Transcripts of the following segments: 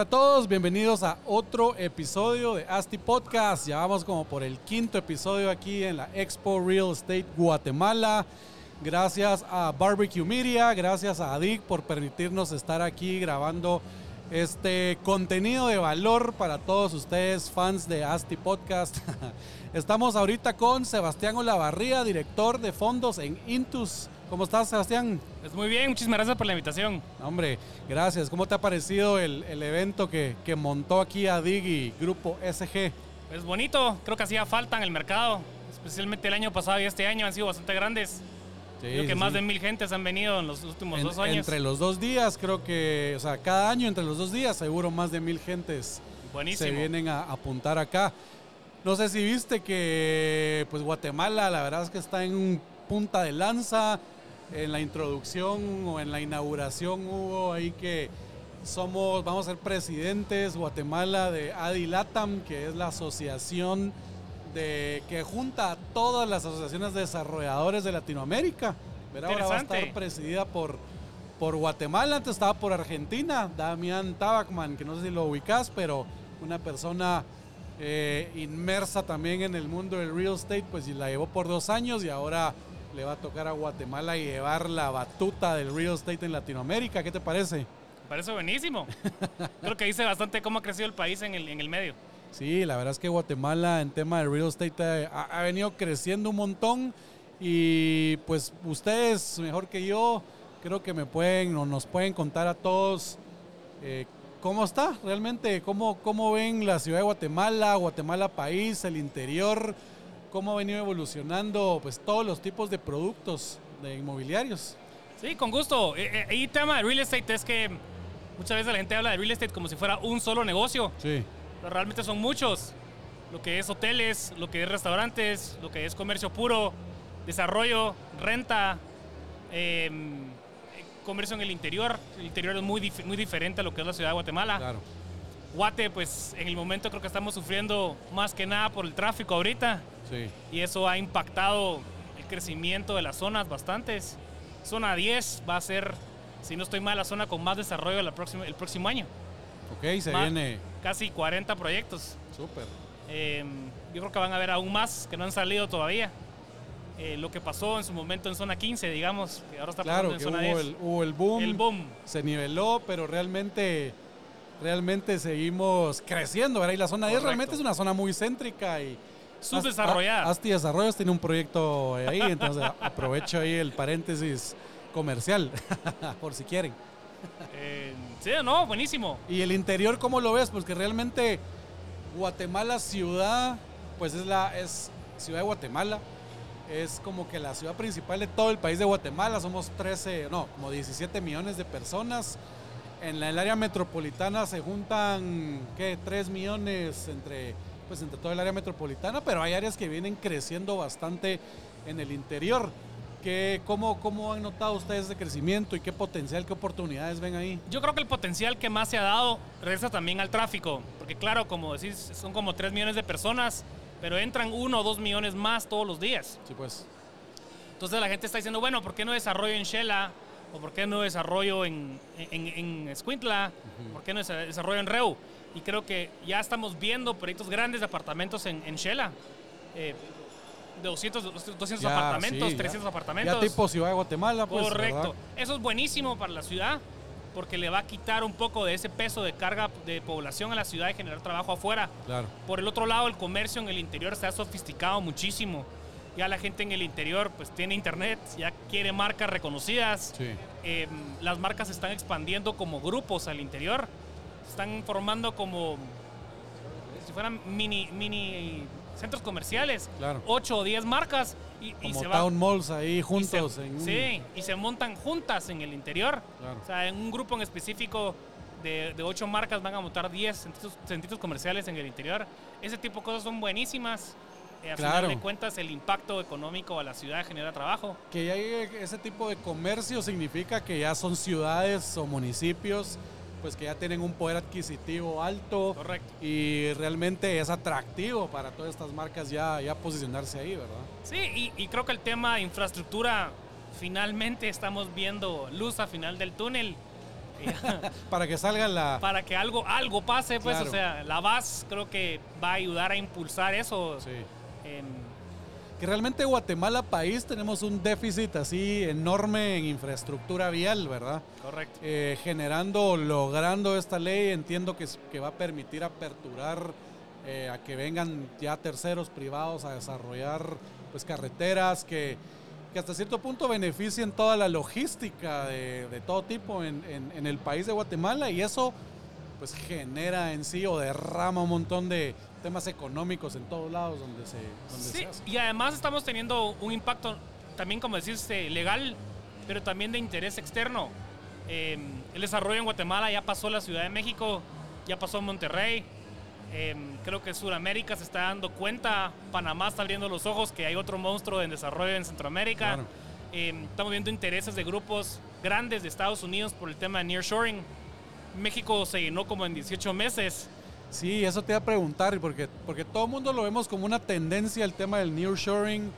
Hola a todos, bienvenidos a otro episodio de ASTI Podcast. Ya vamos como por el quinto episodio aquí en la Expo Real Estate Guatemala. Gracias a Barbecue Media, gracias a ADIC por permitirnos estar aquí grabando este contenido de valor para todos ustedes, fans de ASTI Podcast. Estamos ahorita con Sebastián Olavarría, director de fondos en Intus. ¿Cómo estás, Sebastián? Pues muy bien, muchísimas gracias por la invitación. Hombre, gracias. ¿Cómo te ha parecido el, el evento que, que, montó aquí ADIG y Grupo SG? Es bonito, creo que hacía falta en el mercado, especialmente el año pasado y este año han sido bastante grandes. Sí, creo que sí, más sí. de mil gentes han venido en los últimos en, dos años. Entre los dos días, creo que, o sea, cada año entre los dos días, seguro más de mil gentes Buenísimo. se vienen a apuntar acá. No sé si viste que, pues Guatemala, la verdad es que está en punta de lanza en la introducción o en la inauguración hubo ahí que somos, vamos a ser presidentes Guatemala de ADILATAM, que es la asociación de, que junta a todas las asociaciones de desarrolladores de Latinoamérica. Pero ahora va a estar presidida por, por Guatemala, antes estaba por Argentina, Damián Tabacman, que no sé si lo ubicas, pero una persona eh, inmersa también en el mundo del real estate, pues y la llevó por dos años y ahora le va a tocar a Guatemala llevar la batuta del real estate en Latinoamérica. ¿Qué te parece? Me parece buenísimo. Creo que dice bastante cómo ha crecido el país en el, en el medio. Sí, la verdad es que Guatemala en tema de real estate ha, ha, venido creciendo un montón y pues ustedes mejor que yo creo que me pueden o nos pueden contar a todos eh, cómo está realmente, cómo, cómo ven la ciudad de Guatemala, Guatemala país, el interior, cómo ha venido evolucionando pues todos los tipos de productos de inmobiliarios. Sí, con gusto. Y tema de real estate es que muchas veces la gente habla de real estate como si fuera un solo negocio. Sí. Pero realmente son muchos. Lo que es hoteles, lo que es restaurantes, lo que es comercio puro, desarrollo, renta, eh, comercio en el interior. El interior es muy, dif muy diferente a lo que es la ciudad de Guatemala. Claro. Guate, pues en el momento creo que estamos sufriendo más que nada por el tráfico ahorita. Sí. Y eso ha impactado el crecimiento de las zonas bastantes. Zona 10 va a ser, si no estoy mal, la zona con más desarrollo la próxima, el próximo año. Ok, se más, viene. Casi 40 proyectos. Súper. Eh, yo creo que van a haber aún más que no han salido todavía. Eh, lo que pasó en su momento en zona 15, digamos, que ahora está claro, pasando en que zona hubo 10. El, hubo el boom. El boom. Se niveló, pero realmente realmente seguimos creciendo, ¿verdad? Y la zona 10 realmente es una zona muy céntrica y subdesarrollada. Asti Desarrollos tiene un proyecto ahí, entonces aprovecho ahí el paréntesis comercial, por si quieren. Eh, sí, no, buenísimo. ¿Y el interior cómo lo ves? Porque realmente Guatemala ciudad, pues es la es ciudad de Guatemala, es como que la ciudad principal de todo el país de Guatemala, somos 13, no, como 17 millones de personas. En el área metropolitana se juntan, ¿qué? 3 millones entre, pues entre todo el área metropolitana, pero hay áreas que vienen creciendo bastante en el interior. ¿Qué, cómo, ¿Cómo han notado ustedes ese crecimiento y qué potencial, qué oportunidades ven ahí? Yo creo que el potencial que más se ha dado regresa también al tráfico, porque claro, como decís, son como 3 millones de personas, pero entran 1 o 2 millones más todos los días. Sí, pues. Entonces la gente está diciendo, bueno, ¿por qué no desarrollo en Shela? ¿O por qué no desarrollo en, en, en Escuintla? Uh -huh. ¿Por qué no desarrollo en Reu? Y creo que ya estamos viendo proyectos grandes de apartamentos en, en Shela. Eh, de 200, 200 ya, apartamentos, sí, 300 ya. apartamentos. Ya tipo Ciudad de Guatemala, pues. Correcto. ¿verdad? Eso es buenísimo para la ciudad porque le va a quitar un poco de ese peso de carga de población a la ciudad y generar trabajo afuera. Claro. Por el otro lado, el comercio en el interior se ha sofisticado muchísimo. Ya la gente en el interior pues tiene internet, ya quiere marcas reconocidas. Sí. Eh, las marcas se están expandiendo como grupos al interior. Se están formando como si fueran mini, mini centros comerciales. Claro. 8 o 10 marcas. Y, Como y se town van, malls ahí juntos. y se, en un- Sí, y se montan juntas en el interior. Claro. O sea, en un grupo en específico de, de 8 marcas van a montar 10 centros, centritos comerciales en el interior. Ese tipo de cosas son buenísimas. eh, a Claro. final de cuentas el impacto económico a la ciudad genera trabajo. Que ya ese tipo de comercio significa que ya son ciudades o municipios pues que ya tienen un poder adquisitivo alto Correcto. y realmente es atractivo para todas estas marcas ya, ya posicionarse ahí, ¿verdad? Sí, y, y creo que el tema de infraestructura, finalmente estamos viendo luz al final del túnel. Para que salga la... para que algo, algo pase, pues, Claro. o sea, la VAS creo que va a ayudar a impulsar eso. Sí. Em, Que realmente Guatemala país tenemos un déficit así enorme en infraestructura vial, ¿verdad? correcto. Eh, generando, logrando esta ley, entiendo que, que va a permitir aperturar eh, a que vengan ya terceros privados a desarrollar pues carreteras que, que hasta cierto punto beneficien toda la logística de, de todo tipo en, en- en el país de Guatemala y eso pues genera en sí o derrama un montón de temas económicos en todos lados donde se, donde Sí, se hace. y además estamos teniendo un impacto también, como decís, eh, legal, pero también de interés externo. Em, el desarrollo en Guatemala ya pasó la Ciudad de México, ya pasó Monterrey. Em, creo que Sudamérica se está dando cuenta, Panamá está abriendo los ojos que hay otro monstruo en desarrollo en Centroamérica. Claro. Em, estamos viendo intereses de grupos grandes de Estados Unidos por el tema de nearshoring. México se llenó como en 18 meses. Sí, eso te iba a preguntar, porque, porque todo el mundo lo vemos como una tendencia el tema del nearshoring,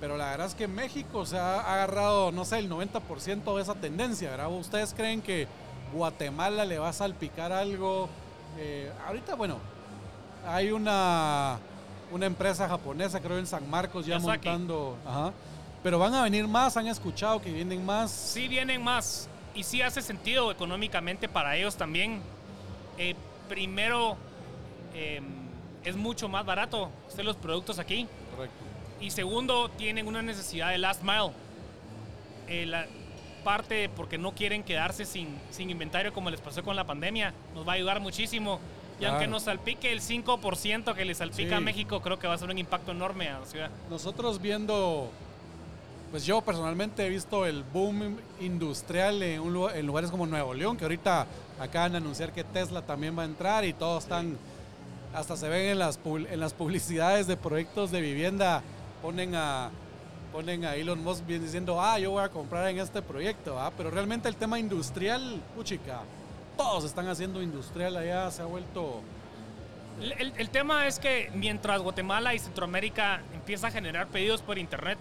pero la verdad es que México se ha agarrado, no sé, el 90% de esa tendencia, ¿verdad? ¿Ustedes creen que Guatemala le va a salpicar algo? Eh, ahorita, bueno, hay una, una empresa japonesa, creo en San Marcos, ya Yasaki. montando, ajá, pero van a venir más, han escuchado que vienen más. Sí vienen más y sí hace sentido económicamente para ellos también. Eh, primero, eh, es mucho más barato hacer los productos aquí. Correcto. Y segundo, tienen una necesidad de last mile. Eh, la parte porque no quieren quedarse sin, sin inventario como les pasó con la pandemia. Nos va a ayudar muchísimo. Y aunque nos salpique el 5% que le salpica a. México, creo que va a ser un impacto enorme a la ciudad. Nosotros viendo, pues yo personalmente he visto el boom industrial en, un lu- en lugares como Nuevo León, que ahorita acaban de anunciar que Tesla también va a entrar y todos están, hasta se ven en las, pub- en las publicidades de proyectos de vivienda, ponen a, ponen a Elon Musk bien diciendo, ah, yo voy a comprar en este proyecto, ¿ah? pero realmente el tema industrial, puchica, todos están haciendo industrial allá, se ha vuelto... El, el- el tema es que mientras Guatemala y Centroamérica empieza a generar pedidos por internet,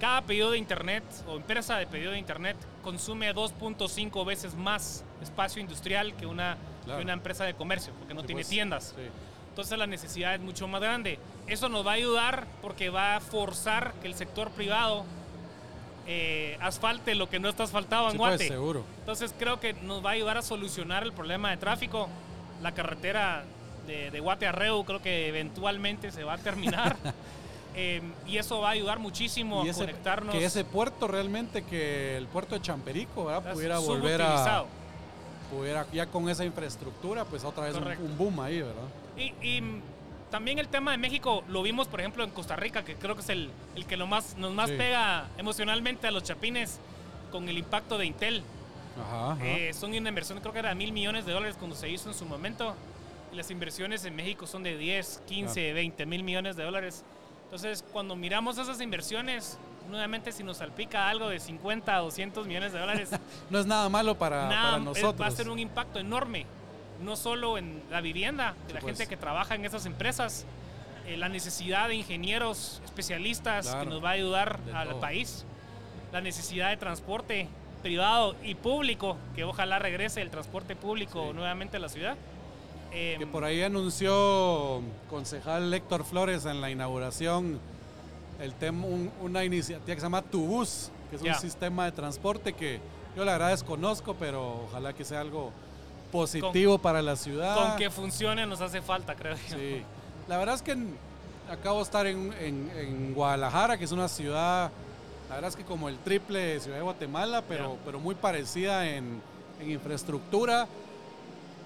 cada pedido de internet o empresa de pedido de internet consume 2.5 veces más espacio industrial que una, Claro. que una empresa de comercio, porque no Sí, tiene pues, tiendas. sí. Entonces la necesidad es mucho más grande. Eso nos va a ayudar porque va a forzar que el sector privado eh, asfalte lo que no está asfaltado en Sí, pues, Guate. seguro. Entonces creo que nos va a ayudar a solucionar el problema de tráfico. La carretera de, de Guate a Reu creo que eventualmente se va a terminar. Eh, y eso va a ayudar muchísimo Y a ese- conectarnos. que ese puerto realmente, que el puerto de Champerico, ¿verdad? Pudiera volver a, pudiera ya con esa infraestructura, pues otra vez un, boom ahí, ¿verdad? Y, y, también el tema de México lo vimos, por ejemplo, en Costa Rica, que creo que es el, el que lo más, nos más Sí. pega emocionalmente a los chapines con el impacto de Intel. Ajá, ajá. Eh, son una inversión, creo que era mil millones de dólares cuando se hizo en su momento. Y las inversiones en México son de 10, 15, 20 mil millones de dólares. Entonces, cuando miramos esas inversiones, nuevamente si nos salpica algo de 50, 200 millones de dólares, no es nada malo para, nada, para es- nosotros. va a ser un impacto enorme. No solo en la vivienda, de Sí, la pues. gente que trabaja en esas empresas, eh, la necesidad de ingenieros especialistas Claro, que nos va a ayudar al todo. país, la necesidad de transporte privado y público, que ojalá regrese el transporte público Sí. nuevamente a la ciudad. Eh, Que por ahí anunció concejal Héctor Flores en la inauguración el tema, un- una iniciativa que se llama Tubus, que es un sistema de transporte que yo la verdad desconozco, pero ojalá que sea algo positivo para la ciudad. con que funcione nos hace falta, creo yo. Sí. La verdad es que acabo de estar en, en- en Guadalajara, que es una ciudad, la verdad es que como el triple de Ciudad de Guatemala, pero, pero muy parecida en, en infraestructura.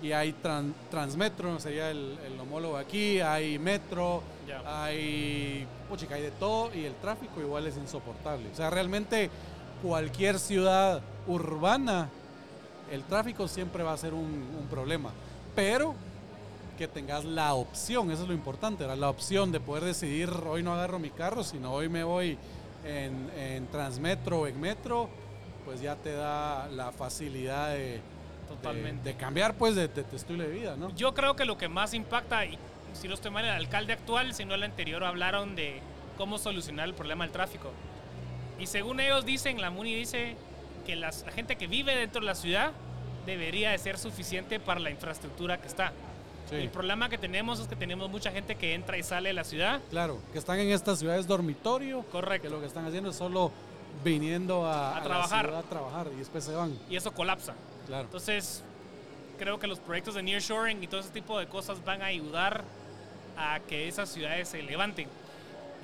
Y hay tran- Transmetro, sería el, el homólogo aquí, hay metro, Ya. hay, puchica, hay de todo y el tráfico igual es insoportable. O sea, realmente cualquier ciudad urbana, el tráfico siempre va a ser un, un problema. Pero que tengas la opción, eso es lo importante, ¿verdad? la opción de poder decidir hoy no agarro mi carro, sino hoy me voy en, en Transmetro o en Metro, pues ya te da la facilidad de, Totalmente. de, de cambiar pues de, de tu estilo de vida, ¿no? Yo creo que lo que más impacta, y si no estoy mal, el alcalde actual, sino el anterior, hablaron de cómo solucionar el problema del tráfico. Y según ellos dicen, la MUNI dice que las- la gente que vive dentro de la ciudad debería de ser suficiente para la infraestructura que está. Sí. El problema que tenemos es que tenemos mucha gente que entra y sale de la ciudad. Claro, que están en estas ciudades dormitorio, Correcto. que lo que están haciendo es solo viniendo a, A la trabajar. ciudad a trabajar y después se van. Y eso colapsa. Claro. Entonces, creo que los proyectos de nearshoring y todo ese tipo de cosas van a ayudar a que esas ciudades se levanten.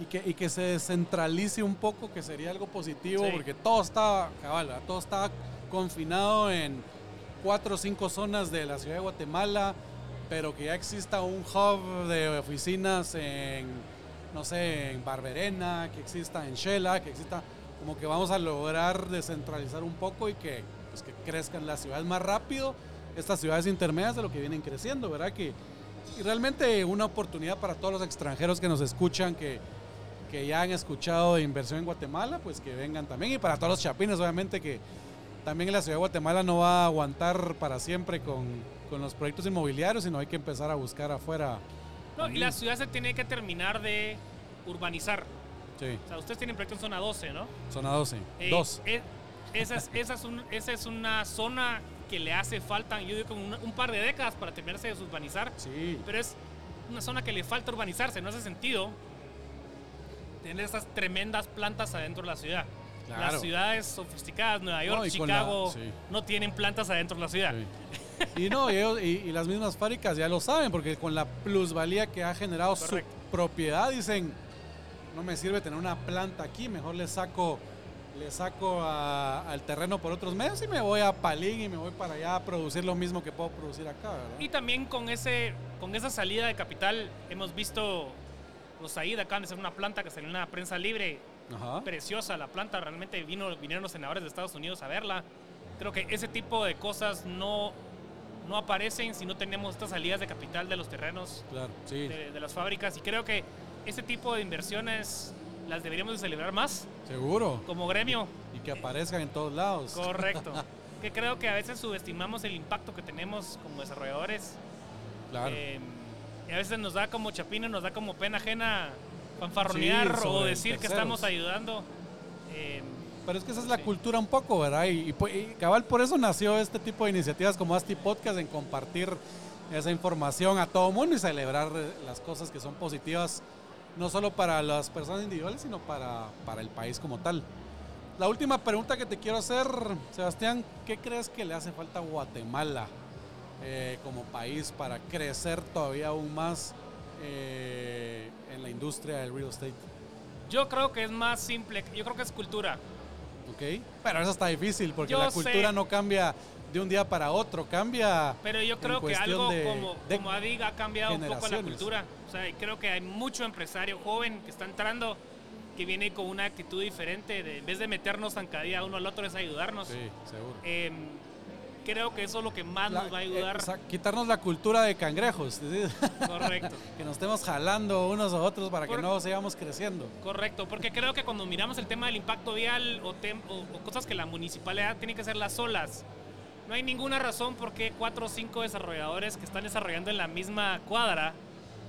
Y que, y que se descentralice un poco, que sería algo positivo, Sí. porque todo está, cabal, todo está confinado en cuatro o cinco zonas de la ciudad de Guatemala, pero que ya exista un hub de oficinas en, no sé, en Barberena, que exista en Shela, que exista, como que vamos a lograr descentralizar un poco y que, pues, que crezcan las ciudades más rápido, estas ciudades intermedias de lo que vienen creciendo, ¿verdad? Que, y realmente una oportunidad para todos los extranjeros que nos escuchan, que, que ya han escuchado de inversión en Guatemala, pues que vengan también. Y para todos los chapines, obviamente que también la ciudad de Guatemala no va a aguantar para siempre con, con los proyectos inmobiliarios, sino hay que empezar a buscar afuera. No, y la ciudad se tiene que terminar de urbanizar. Sí, O sea, ustedes tienen proyecto en zona 12, ¿no? zona 12. Eh, Dos. eh, esa, es, esa, es un- esa es una zona que le hace falta, yo digo, como una- un par de décadas para terminarse de urbanizar. Sí, Pero es una zona que le falta urbanizarse, no hace sentido tener esas tremendas plantas adentro de la ciudad. Claro. Las ciudades sofisticadas, Nueva York, No, la- Chicago, sí. no tienen plantas adentro de la ciudad. Sí. Y no, y, ellos- y- y las mismas fábricas ya lo saben, porque con la plusvalía que ha generado Correcto. su propiedad, dicen, no me sirve tener una planta aquí, mejor le saco, le saco a- al terreno por otros medios y me voy a Palín y me voy para allá a producir lo mismo que puedo producir acá, ¿verdad? Y también con, ese, con esa salida de capital hemos visto los Said acaban de hacer una planta que salió en la prensa libre, Ajá. preciosa la planta, realmente vino, vinieron los senadores de Estados Unidos a verla. Creo que ese tipo de cosas no, no aparecen si no tenemos estas salidas de capital de los terrenos Claro, sí, de, de las fábricas y creo que ese tipo de inversiones las deberíamos de celebrar más seguro. como gremio. Y que aparezcan en todos lados. Correcto. que creo que a veces subestimamos el impacto que tenemos como desarrolladores. Claro. Eh, y a veces nos da como chapino, nos da como pena ajena fanfarronear Sí, o decir que terceros. estamos ayudando. Eh, Pero es que esa es la Sí. cultura un poco, ¿verdad? Y, y pu- y cabal, por eso nació este tipo de iniciativas como Asti Podcast, en compartir esa información a todo mundo y celebrar eh, las cosas que son positivas, no solo para las personas individuales, sino para, para el país como tal. La última pregunta que te quiero hacer, Sebastián, ¿qué crees que le hace falta a Guatemala eh, como país para crecer todavía aún más eh, en la industria del real estate? yo creo que es más simple, yo creo que es cultura. Ok, pero eso está difícil porque Yo la sé. cultura no cambia de un día para otro, cambia. Pero yo creo que algo de- como, de como Adig ha cambiado un poco la cultura. O sea, creo que hay mucho empresario joven que está entrando que viene con una actitud diferente. De, en vez de meternos zancadilla uno al otro es ayudarnos. Sí, seguro. Eh, creo que eso es lo que más La- nos va a eh, ayudar. o sea, quitarnos la cultura de cangrejos, ¿sí? Correcto. que nos estemos jalando unos a otros para Por- que no sigamos creciendo. Correcto, porque creo que cuando miramos el tema del impacto vial o, tem- o- o cosas que la municipalidad tiene que hacerlas solas, no hay ninguna razón por qué cuatro o cinco desarrolladores que están desarrollando en la misma cuadra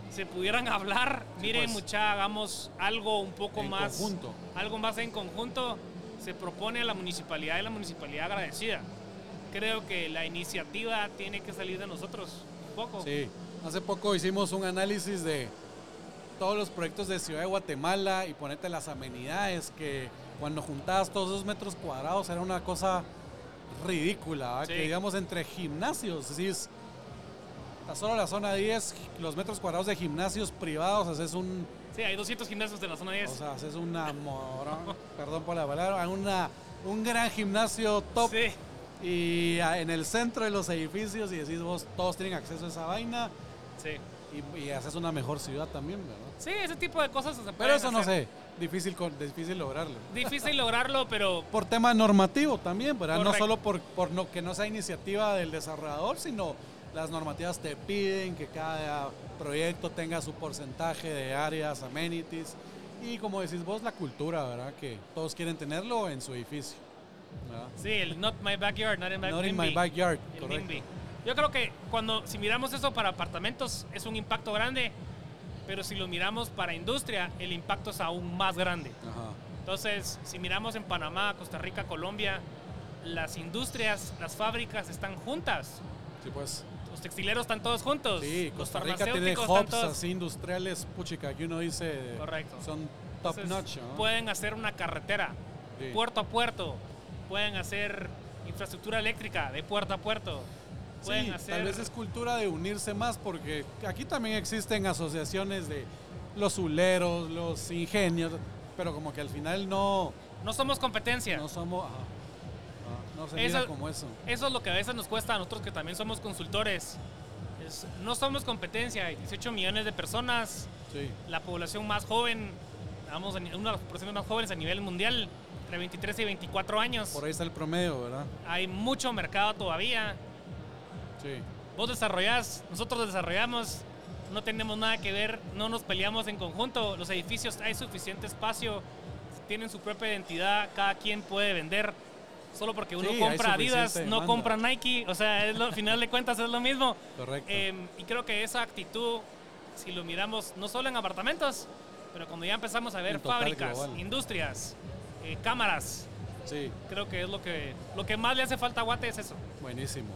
se pudieran hablar. Miren, pues. mucha, hagamos algo un poco En más. conjunto. Algo más en conjunto. Se propone a la municipalidad y la municipalidad agradecida. Creo que la iniciativa tiene que salir de nosotros un poco. Sí, hace poco hicimos un análisis de todos los proyectos de Ciudad de Guatemala y ponerte las amenidades que cuando juntabas todos esos metros cuadrados era una cosa ridícula. Sí. que digamos entre gimnasios, es decir, es- tan solo la zona 10, los metros cuadrados de gimnasios privados, haces un, Sí, hay 200 gimnasios en la zona 10. o sea, haces una morón, perdón por la palabra, una, un gran gimnasio top sí. y ah, en el centro de los edificios y decís vos, todos tienen acceso a esa vaina. Sí. Y, y haces una mejor ciudad también, ¿verdad? Sí, ese tipo de cosas se Pero pueden eso no hacer. sé, difícil, con- difícil lograrlo. Difícil lograrlo, pero Por tema normativo también, ¿verdad? No Correcto. solo por, por no, que no sea iniciativa del desarrollador, sino las normativas te piden que cada proyecto tenga su porcentaje de áreas, amenities. Y como decís vos, la cultura, ¿verdad? Que todos quieren tenerlo en su edificio. ¿verdad? Sí, el not my backyard, not in, back- Not in my backyard, correcto. Yo creo que cuando, si miramos eso para apartamentos, es un impacto grande, pero si lo miramos para industria, el impacto es aún más grande. Ajá. Entonces, si miramos en Panamá, Costa Rica, Colombia, las industrias, las fábricas están juntas. Sí, pues. Los textileros están todos juntos. Sí, Costa Rica tiene hubs todos. así industriales, puchica, que uno dice. Correcto. Son top Entonces, notch, ¿no? Pueden hacer una carretera Sí. puerto a puerto. Pueden hacer infraestructura eléctrica de puerto a puerto. Pueden Sí, hacer. tal vez es cultura de unirse más porque aquí también existen asociaciones de los zuleros, los ingenios, pero como que al final no, No somos competencia. no somos, no, no se Eso- mira como eso. Eso es lo que a veces nos cuesta a nosotros que también somos consultores. Es- no somos competencia. Hay 18 millones de personas. Sí, La población más joven, vamos, una de las poblaciones más jóvenes a nivel mundial, entre 23 y 24 años. por ahí está el promedio, ¿verdad? Hay mucho mercado todavía. Sí, Vos desarrollás, nosotros desarrollamos, no tenemos nada que ver, no nos peleamos en conjunto. Los edificios hay suficiente espacio, tienen su propia identidad, cada quien puede vender. Solo porque uno Sí, compra Adidas, no demanda. compra Nike, o sea, es lo- al final de cuentas es lo mismo. correcto. Eh, y creo que esa actitud, si lo miramos no solo en apartamentos, pero cuando ya empezamos a ver fábricas, global. industrias, eh, cámaras, sí, creo que es lo que, lo que más le hace falta a Guate es eso. buenísimo.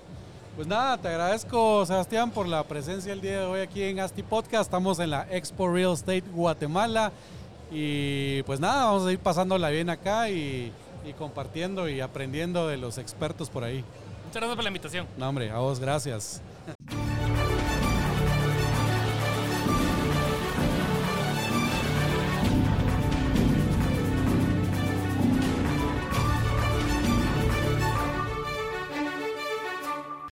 Pues nada, te agradezco Sebastián por la presencia el día de hoy aquí en Asti Podcast. Estamos en la Expo Real Estate Guatemala y pues nada, vamos a ir pasándola bien acá y, y compartiendo y aprendiendo de los expertos por ahí. Muchas gracias por la invitación. No, hombre, a vos, gracias.